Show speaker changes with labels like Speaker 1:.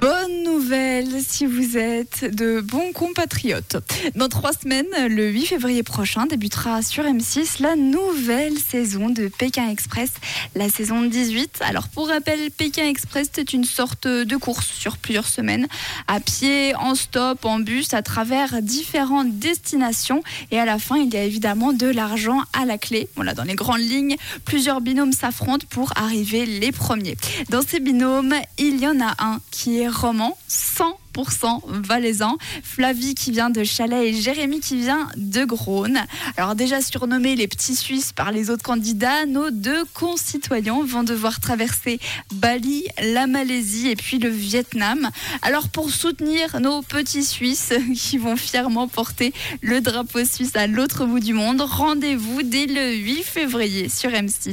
Speaker 1: Bonne nouvelle si vous êtes de bons compatriotes. Dans trois semaines, le 8 février prochain, débutera sur M6 la nouvelle saison de Pékin Express, la saison 18. Alors pour rappel, Pékin Express c'est une sorte de course sur plusieurs semaines, à pied, en stop, en bus, à travers différentes destinations. Et à la fin, il y a évidemment de l'argent à la clé. Voilà, dans les grandes lignes, plusieurs binômes s'affrontent pour arriver les premiers. Dans ces binômes, il y en a un qui est roman 100% valaisan. Flavie qui vient de Chalais et Jérémy qui vient de Grône. Alors déjà surnommés les petits Suisses par les autres candidats, nos deux concitoyens vont devoir traverser Bali, la Malaisie et puis le Vietnam. Alors pour soutenir nos petits Suisses qui vont fièrement porter le drapeau suisse à l'autre bout du monde, rendez-vous dès le 8 février sur M6.